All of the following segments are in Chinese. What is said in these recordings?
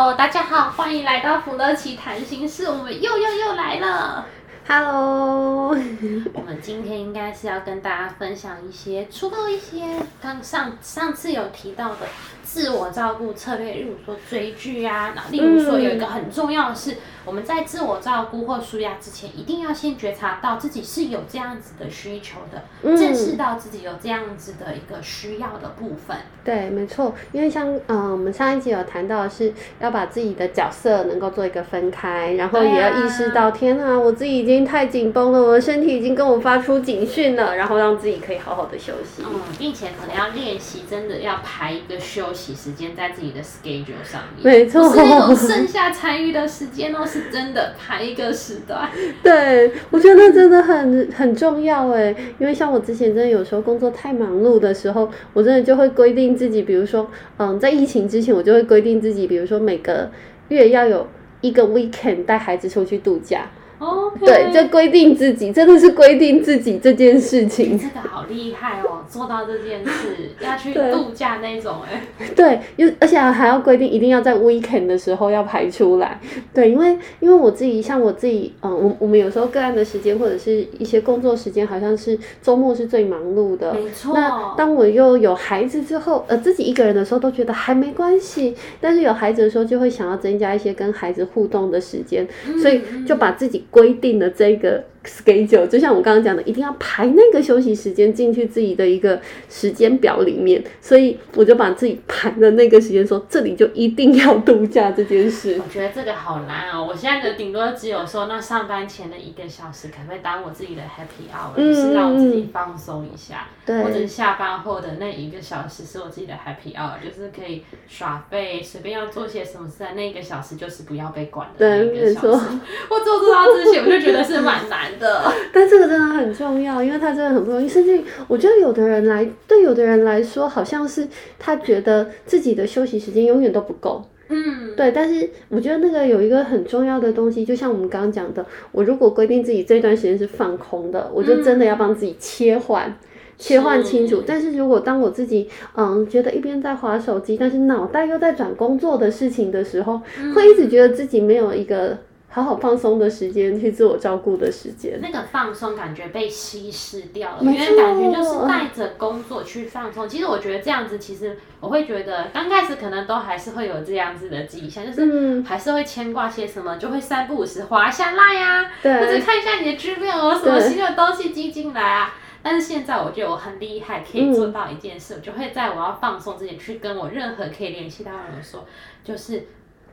Hello，大家好，欢迎来到福乐奇谈心事，我们又又又来了。Hello，我们今天应该是要跟大家分享一些，除了一些刚上上次有提到的自我照顾策略，例如说追剧啊，那例如说有一个很重要的是。嗯我们在自我照顾或舒压之前，一定要先觉察到自己是有这样子的需求的，嗯、正视到自己有这样子的一个需要的部分。对，没错，因为像嗯、呃，我们上一集有谈到的是要把自己的角色能够做一个分开，然后也要意识到，啊、天啊，我自己已经太紧绷了，我的身体已经跟我发出警讯了，然后让自己可以好好的休息。嗯，并且可能要练习，真的要排一个休息时间在自己的 schedule 上面，没错，不是那种剩下参与的时间哦。是真的排一个时段，对，我觉得真的很很重要哎，因为像我之前真的有时候工作太忙碌的时候，我真的就会规定自己，比如说，嗯，在疫情之前，我就会规定自己，比如说每个月要有一个 weekend 带孩子出去度假。Okay. 对，就规定自己，真的是规定自己这件事情。这个好厉害哦，做到这件事要去度假那种哎。对，又而且还要规定一定要在 weekend 的时候要排出来。对，因为因为我自己像我自己，嗯，我我们有时候个案的时间或者是一些工作时间，好像是周末是最忙碌的。没错。那当我又有孩子之后，呃，自己一个人的时候都觉得还没关系，但是有孩子的时候就会想要增加一些跟孩子互动的时间，嗯、所以就把自己。规定的这个 schedule，就像我刚刚讲的，一定要排那个休息时间进去自己的一个时间表里面，所以我就把自己排的那个时间说，这里就一定要度假这件事。我觉得这个好难哦，我现在的顶多只有说，那上班前的一个小时，可不可以当我自己的 happy hour，嗯，就是让我自己放松一下，对，或者是下班后的那一个小时是我自己的 happy hour，就是可以耍废，随便要做些什么事，在那一个小时就是不要被管的那一个小时。我做做到之前，我就觉得是蛮难的。但这个真的很重要，因为他真的很不容易。甚至我觉得有的人来，对有的人来说，好像是他觉得自己的休息时间永远都不够。嗯，对。但是我觉得那个有一个很重要的东西，就像我们刚刚讲的，我如果规定自己这段时间是放空的，我就真的要帮自己切换、嗯、切换清楚。是。但是如果当我自己嗯觉得一边在划手机，但是脑袋又在转工作的事情的时候，嗯、会一直觉得自己没有一个。好好放松的时间，去自我照顾的时间，那个放松感觉被稀释掉了，因为感觉就是带着工作去放松。其实我觉得这样子，其实我会觉得刚开始可能都还是会有这样子的迹象，就是还是会牵挂些什么，就会三不五时滑下来呀，或者看一下你的资料哦，什么新的东西进进来啊。但是现在我觉得我很厉害，可以做到一件事，我就会在我要放松之前去跟我任何可以联系到的人说，就是。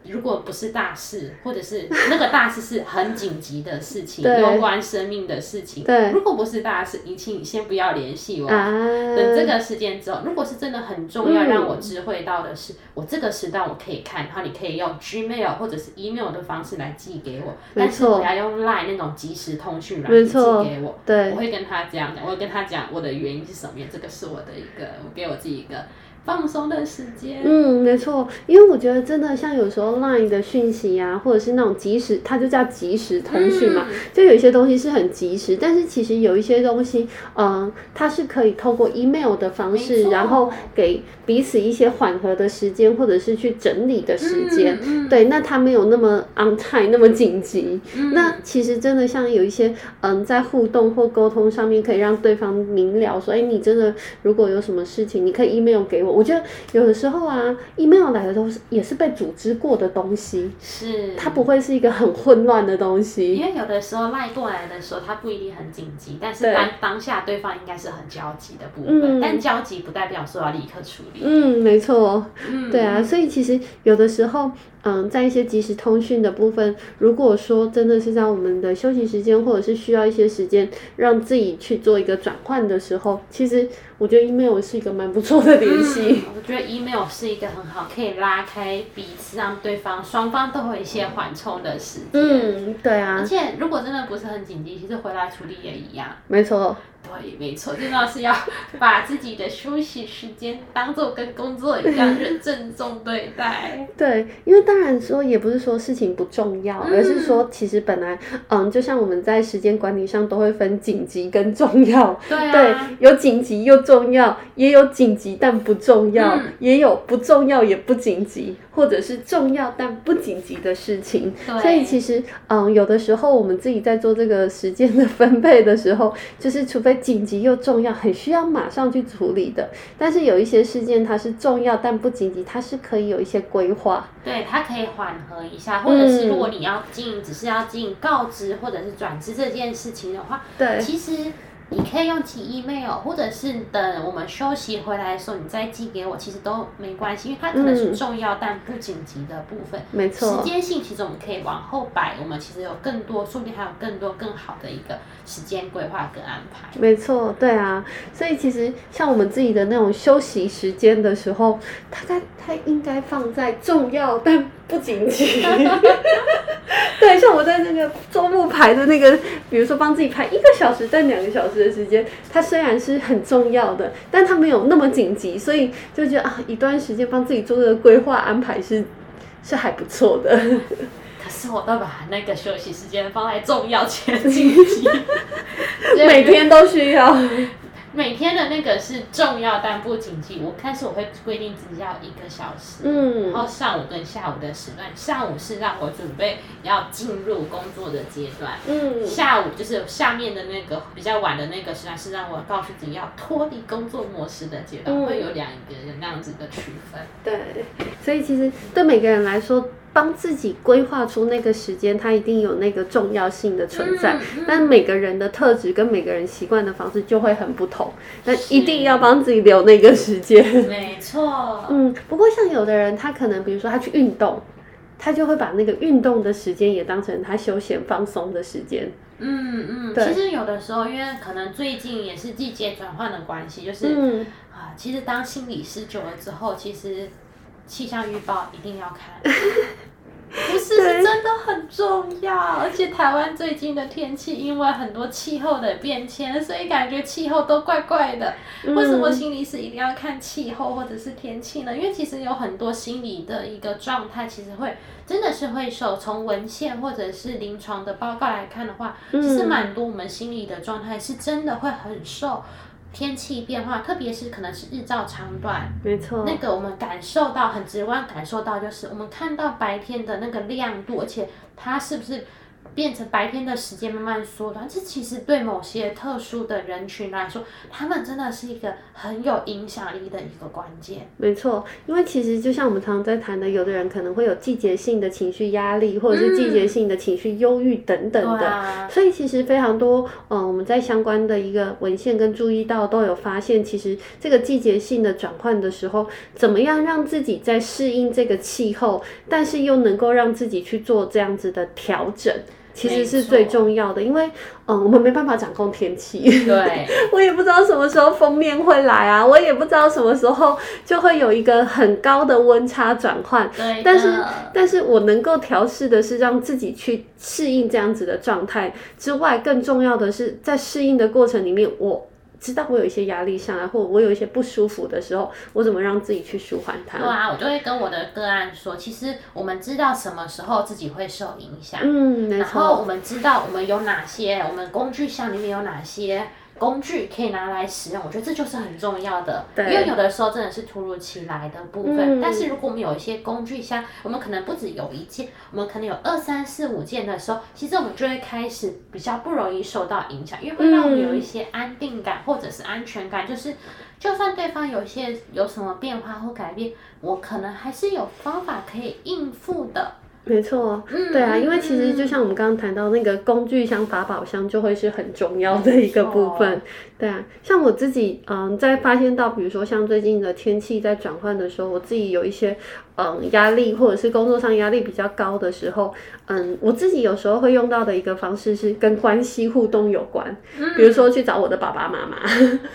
如果不是大事，或者是 那个大事是很紧急的事情，攸关生命的事情，对，如果不是大事，你请你先不要联系我。啊、等这个时间之后，如果是真的很重要，让我知会到的是，嗯、我这个时段我可以看，然后你可以用 Gmail 或者是 email 的方式来寄给我，但是不要用 Line 那种即时通讯软件寄给我。对，我会跟他这样讲，我会跟他讲我的原因是什么，这个是我的一个，我给我自己一个。放松的时间。嗯，没错，因为我觉得真的像有时候 Line 的讯息啊，或者是那种即时，它就叫即时通讯嘛，嗯、就有一些东西是很即时，但是其实有一些东西，嗯、呃，它是可以透过 email 的方式，然后给彼此一些缓和的时间，或者是去整理的时间。嗯、对，那它没有那么 on time，那么紧急。嗯、那其实真的像有一些，嗯，在互动或沟通上面，可以让对方明了说，哎，你真的如果有什么事情，你可以 email 给我。我觉得有的时候啊，email 来的都是也是被组织过的东西，是它不会是一个很混乱的东西。因为有的时候赖过来的时候，它不一定很紧急，但是当当下对方应该是很焦急的部分。嗯、但焦急不代表说要立刻处理。嗯，没错。嗯，对啊，所以其实有的时候。嗯，在一些即时通讯的部分，如果说真的是在我们的休息时间，或者是需要一些时间让自己去做一个转换的时候，其实我觉得 email 是一个蛮不错的联系。嗯，我觉得 email 是一个很好，可以拉开彼此，让对方双方都会有一些缓冲的时间。嗯，对啊。而且如果真的不是很紧急，其实回来处理也一样。没错。对，没错，真的是要把自己的休息时间当做跟工作一样认真重对待。对，因为当然说也不是说事情不重要，嗯、而是说其实本来，嗯，就像我们在时间管理上都会分紧急跟重要。对啊。对，有紧急又重要，也有紧急但不重要，嗯、也有不重要也不紧急，或者是重要但不紧急的事情。所以其实，嗯，有的时候我们自己在做这个时间的分配的时候，就是除非。紧急又重要，很需要马上去处理的。但是有一些事件，它是重要但不紧急，它是可以有一些规划。对，它可以缓和一下，或者是如果你要进，只是要进告知或者是转知这件事情的话，对，其实。你可以用寄 email，或者是等我们休息回来的时候，你再寄给我，其实都没关系，因为它可能是重要但不紧急的部分。没错。时间性其实我们可以往后摆，我们其实有更多，说不定还有更多更好的一个时间规划跟安排。没错，对啊，所以其实像我们自己的那种休息时间的时候，它该它应该放在重要但不紧急。对，像我在那个周末排的那个，比如说帮自己排一个小时但两个小时的时间，它虽然是很重要的，但它没有那么紧急，所以就觉得啊，一段时间帮自己做这个规划安排是是还不错的。可是我都把那个休息时间放在重要且紧急，每天都需要。每天的那个是重要但不紧急，我开始我会规定只要一个小时，嗯，然后上午跟下午的时段，上午是让我准备要进入工作的阶段，嗯，下午就是下面的那个比较晚的那个时段是让我告诉自己要脱离工作模式的阶段，嗯，会有两个人那样子的区分，对，所以其实对每个人来说。帮自己规划出那个时间，它一定有那个重要性的存在。嗯嗯、但每个人的特质跟每个人习惯的方式就会很不同。那一定要帮自己留那个时间。没错。嗯，不过像有的人，他可能比如说他去运动，他就会把那个运动的时间也当成他休闲放松的时间。嗯嗯。对。其实有的时候，因为可能最近也是季节转换的关系，就是、嗯、啊，其实当心理师久了之后，其实。气象预报一定要看，不是，是真的很重要。而且台湾最近的天气，因为很多气候的变迁，所以感觉气候都怪怪的。为什么心理师一定要看气候或者是天气呢？因为其实有很多心理的一个状态，其实会真的是会受从文献或者是临床的报告来看的话，其实蛮多我们心理的状态是真的会很受。天气变化，特别是可能是日照长短，没错，那个我们感受到很直观感受到，就是我们看到白天的那个亮度，而且它是不是？变成白天的时间慢慢缩短，这其实对某些特殊的人群来说，他们真的是一个很有影响力的一个关键。没错，因为其实就像我们常常在谈的，有的人可能会有季节性的情绪压力，或者是季节性的情绪忧郁等等的。嗯啊、所以其实非常多，嗯、呃，我们在相关的一个文献跟注意到都有发现，其实这个季节性的转换的时候，怎么样让自己在适应这个气候，但是又能够让自己去做这样子的调整。其实是最重要的，因为嗯，我们没办法掌控天气。对，我也不知道什么时候封面会来啊，我也不知道什么时候就会有一个很高的温差转换。对，但是，但是我能够调试的是让自己去适应这样子的状态之外，更重要的是在适应的过程里面，我。知道我有一些压力上来，或我有一些不舒服的时候，我怎么让自己去舒缓它？对啊，我就会跟我的个案说，其实我们知道什么时候自己会受影响，嗯，然后我们知道我们有哪些，我们工具箱里面有哪些。工具可以拿来使用，我觉得这就是很重要的。对，因为有的时候真的是突如其来的部分。嗯、但是如果我们有一些工具箱，我们可能不止有一件，我们可能有二三四五件的时候，其实我们就会开始比较不容易受到影响，因为会让我们有一些安定感或者是安全感，就是就算对方有一些有什么变化或改变，我可能还是有方法可以应付的。没错，对啊，因为其实就像我们刚刚谈到那个工具箱、法宝箱，就会是很重要的一个部分。对啊，像我自己，嗯，在发现到，比如说像最近的天气在转换的时候，我自己有一些嗯压力，或者是工作上压力比较高的时候，嗯，我自己有时候会用到的一个方式是跟关系互动有关，嗯、比如说去找我的爸爸妈妈，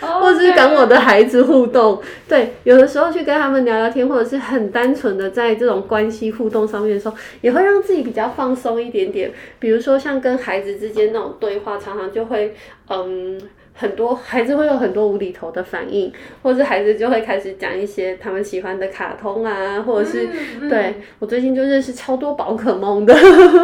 哦、或者是跟我的孩子互动。对，有的时候去跟他们聊聊天，或者是很单纯的在这种关系互动上面的时候，也会让自己比较放松一点点。比如说像跟孩子之间那种对话，常常就会嗯。很多孩子会有很多无厘头的反应，或者是孩子就会开始讲一些他们喜欢的卡通啊，或者是、嗯嗯、对我最近就认识超多宝可梦的。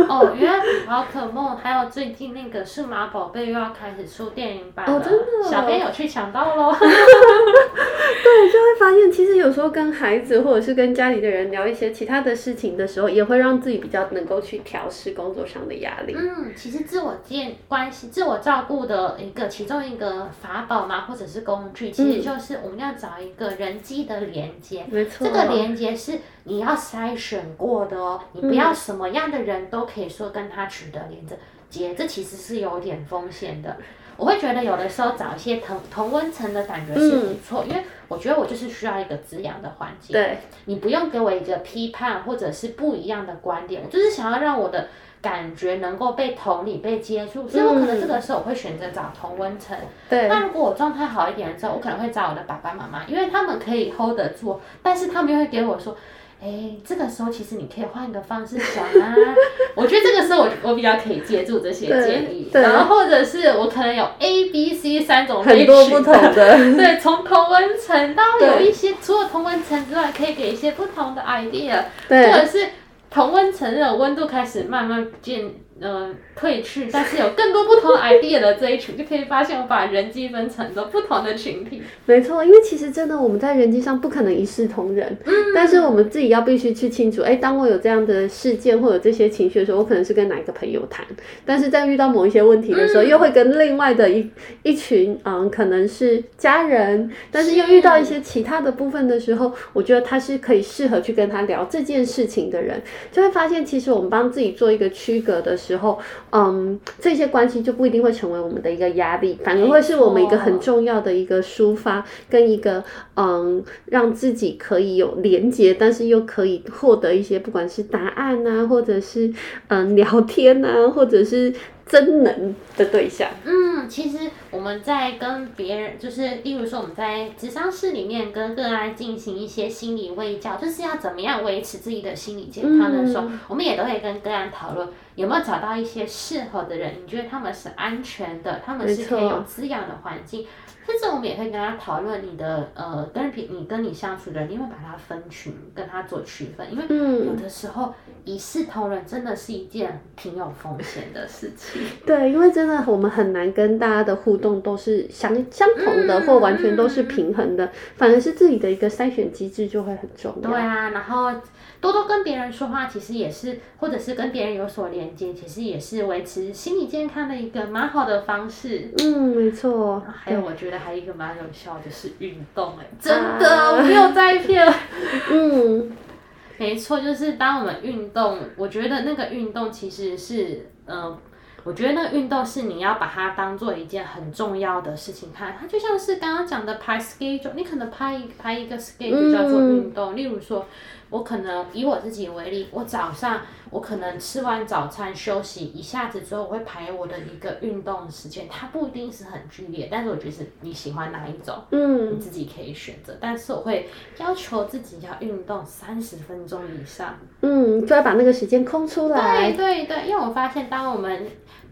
哦，原来宝可梦还有最近那个数码宝贝又要开始出电影版了，哦、真的小编有去抢到喽。对，就会发现其实有时候跟孩子或者是跟家里的人聊一些其他的事情的时候，也会让自己比较能够去调试工作上的压力。嗯，其实自我建关系、自我照顾的一个其中一个。的法宝嘛，或者是工具，其实就是我们要找一个人机的连接。没错，这个连接是你要筛选过的哦，你不要什么样的人都可以说跟他取得连接，这其实是有点风险的。我会觉得有的时候找一些同同温层的感觉是不错，因为我觉得我就是需要一个滋养的环境。对，你不用给我一个批判或者是不一样的观点，我就是想要让我的。感觉能够被同理、被接触，所以我可能这个时候我会选择找同温层。对。那如果我状态好一点的时候，我可能会找我的爸爸妈妈，因为他们可以 hold 得住，但是他们又会给我说，哎、欸，这个时候其实你可以换一个方式想啊。我觉得这个时候我我比较可以借助这些建议，然后或者是我可能有 A、B、C 三种很多不同的，对，从同温层到有一些除了同温层之外，可以给一些不同的 idea，对。或者是。同温层的温度开始慢慢渐呃退去，但是有更多不同 idea 的这一群，就可以发现我把人际分成了不同的群体。没错，因为其实真的我们在人际上不可能一视同仁，嗯，但是我们自己要必须去清楚，哎，当我有这样的事件或者这些情绪的时候，我可能是跟哪一个朋友谈，但是在遇到某一些问题的时候，嗯、又会跟另外的一一群嗯，可能是家人，但是又遇到一些其他的部分的时候，我觉得他是可以适合去跟他聊这件事情的人。就会发现，其实我们帮自己做一个区隔的时候，嗯，这些关系就不一定会成为我们的一个压力，反而会是我们一个很重要的一个抒发跟一个嗯，让自己可以有连接，但是又可以获得一些不管是答案啊，或者是嗯聊天啊，或者是。真能的对象。嗯，其实我们在跟别人，就是例如说我们在职商室里面跟个案进行一些心理微教，就是要怎么样维持自己的心理健康的时候，嗯、我们也都会跟个案讨论有没有找到一些适合的人，你觉得他们是安全的，他们是可以有滋养的环境。甚至我们也可以跟他讨论你的呃，跟平你跟你相处的人，你会把他分群，跟他做区分，因为有的时候一视同仁真的是一件挺有风险的事情。对，因为真的我们很难跟大家的互动都是相相同的，或完全都是平衡的，反而是自己的一个筛选机制就会很重要。对啊，然后。多多跟别人说话，其实也是，或者是跟别人有所连接，其实也是维持心理健康的一个蛮好的方式。嗯，没错。还有，我觉得还有一个蛮有效的是运动，哎，真的，啊、我没有在骗。嗯，没错，就是当我们运动，我觉得那个运动其实是，嗯、呃，我觉得那个运动是你要把它当做一件很重要的事情看，它就像是刚刚讲的排 schedule，你可能排一排一个 schedule 叫做运动，嗯、例如说。我可能以我自己为例，我早上我可能吃完早餐休息一下子之后，我会排我的一个运动时间，它不一定是很剧烈，但是我觉得是你喜欢哪一种，嗯，你自己可以选择。但是我会要求自己要运动三十分钟以上，嗯，就要把那个时间空出来。对对对，因为我发现当我们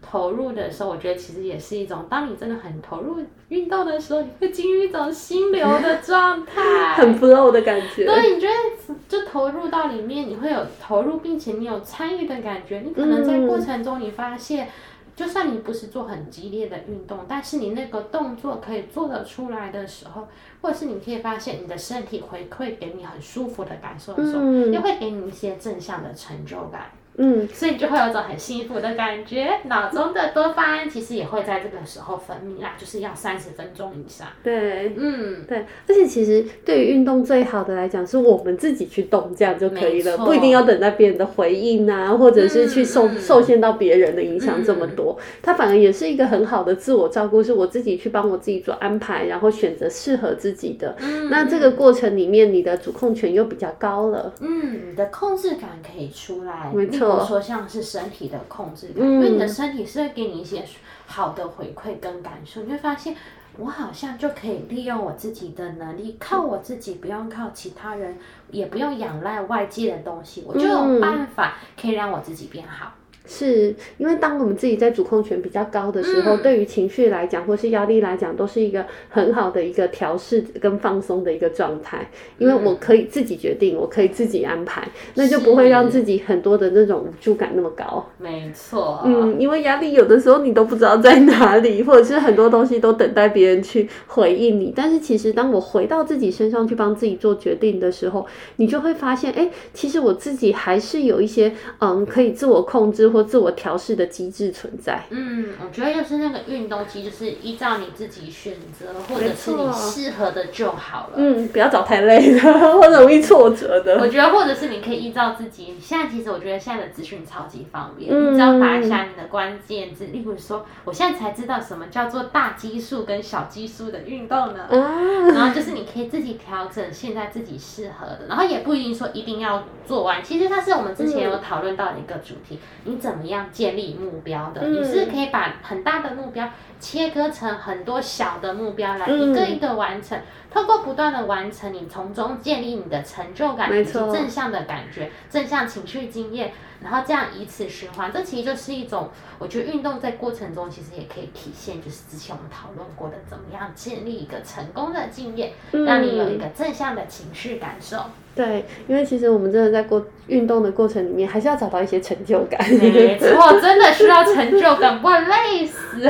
投入的时候，我觉得其实也是一种，当你真的很投入运动的时候，你会进入一种心流的状态，很 flow 的感觉。对，你觉得就投入到里面，你会有投入，并且你有参与的感觉。你可能在过程中，你发现，嗯、就算你不是做很激烈的运动，但是你那个动作可以做得出来的时候，或者是你可以发现你的身体回馈给你很舒服的感受的时候，嗯、又会给你一些正向的成就感。嗯，所以你就会有种很幸福的感觉，脑中的多巴胺其实也会在这个时候分泌啦，就是要三十分钟以上。对，嗯，对，而且其实对于运动最好的来讲，是我们自己去动，这样就可以了，不一定要等待别人的回应啊，或者是去受、嗯、受限到别人的影响这么多，它反而也是一个很好的自我照顾，是我自己去帮我自己做安排，然后选择适合自己的。嗯，那这个过程里面，你的主控权又比较高了。嗯，你的控制感可以出来。没错。比如说像是身体的控制感，因为你的身体是会给你一些好的回馈跟感受，你会发现我好像就可以利用我自己的能力，靠我自己，不用靠其他人，也不用仰赖外界的东西，我就有办法可以让我自己变好。是因为当我们自己在主控权比较高的时候，嗯、对于情绪来讲，或是压力来讲，都是一个很好的一个调试跟放松的一个状态。因为我可以自己决定，我可以自己安排，那就不会让自己很多的那种无助感那么高。没错，嗯，因为压力有的时候你都不知道在哪里，或者是很多东西都等待别人去回应你。但是其实当我回到自己身上去帮自己做决定的时候，你就会发现，哎，其实我自己还是有一些嗯可以自我控制。或自我调试的机制存在。嗯，我觉得就是那个运动机，就是依照你自己选择，或者是你适合的就好了。嗯，不要找太累的，或者容易挫折的。我觉得，或者是你可以依照自己。现在其实我觉得现在的资讯超级方便，嗯、你只要打一下你的关键字，例如说，我现在才知道什么叫做大基数跟小基数的运动呢？嗯、然后就是你可以自己调整现在自己适合的，然后也不一定说一定要做完。其实它是我们之前有讨论到的一个主题，嗯、你。怎么样建立目标的？你是可以把很大的目标切割成很多小的目标来一个一个完成。通过不断的完成，你从中建立你的成就感以及正向的感觉、正向情绪经验，然后这样以此循环。这其实就是一种，我觉得运动在过程中其实也可以体现，就是之前我们讨论过的，怎么样建立一个成功的经验，让你有一个正向的情绪感受。对，因为其实我们真的在过运动的过程里面，还是要找到一些成就感。没错，真的需要成就感，不然累死。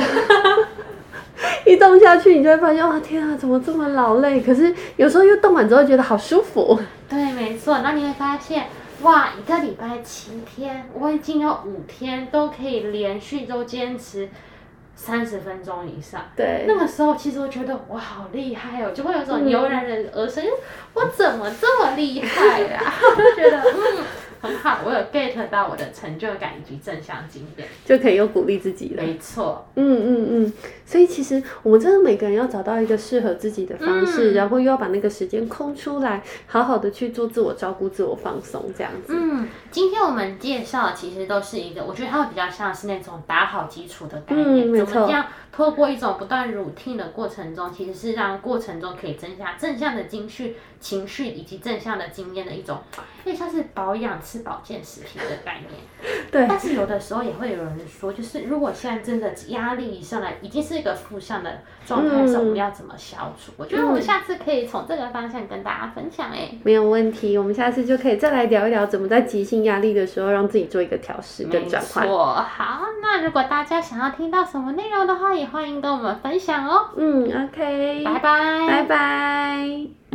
一动下去，你就会发现，哇，天啊，怎么这么劳累？可是有时候又动完之后，觉得好舒服。对，没错。那你会发现，哇，一个礼拜七天，我已经有五天都可以连续都坚持。三十分钟以上，对，那个时候其实我觉得我好厉害哦，就会有种油然而生，嗯、我怎么这么厉害呀、就觉得嗯。很好，我有 get 到我的成就感以及正向经验，就可以又鼓励自己了。没错，嗯嗯嗯，所以其实我们真的每个人要找到一个适合自己的方式，嗯、然后又要把那个时间空出来，好好的去做自我照顾、自我放松这样子。嗯，今天我们介绍其实都是一个，我觉得它会比较像是那种打好基础的概念，嗯、没错，怎么样透过一种不断 routine 的过程中，其实是让过程中可以增加正向的情绪、情绪以及正向的经验的一种，因为像是保养。吃保健食品的概念，对。但是有的时候也会有人说，就是如果现在真的压力上来，已经是一个负向的状态时，我们要怎么消除？我觉得我们下次可以从这个方向跟大家分享。哎，没有问题，我们下次就可以再来聊一聊，怎么在急性压力的时候让自己做一个调试跟转换。没错，好，那如果大家想要听到什么内容的话，也欢迎跟我们分享哦。嗯，OK，拜拜，拜拜。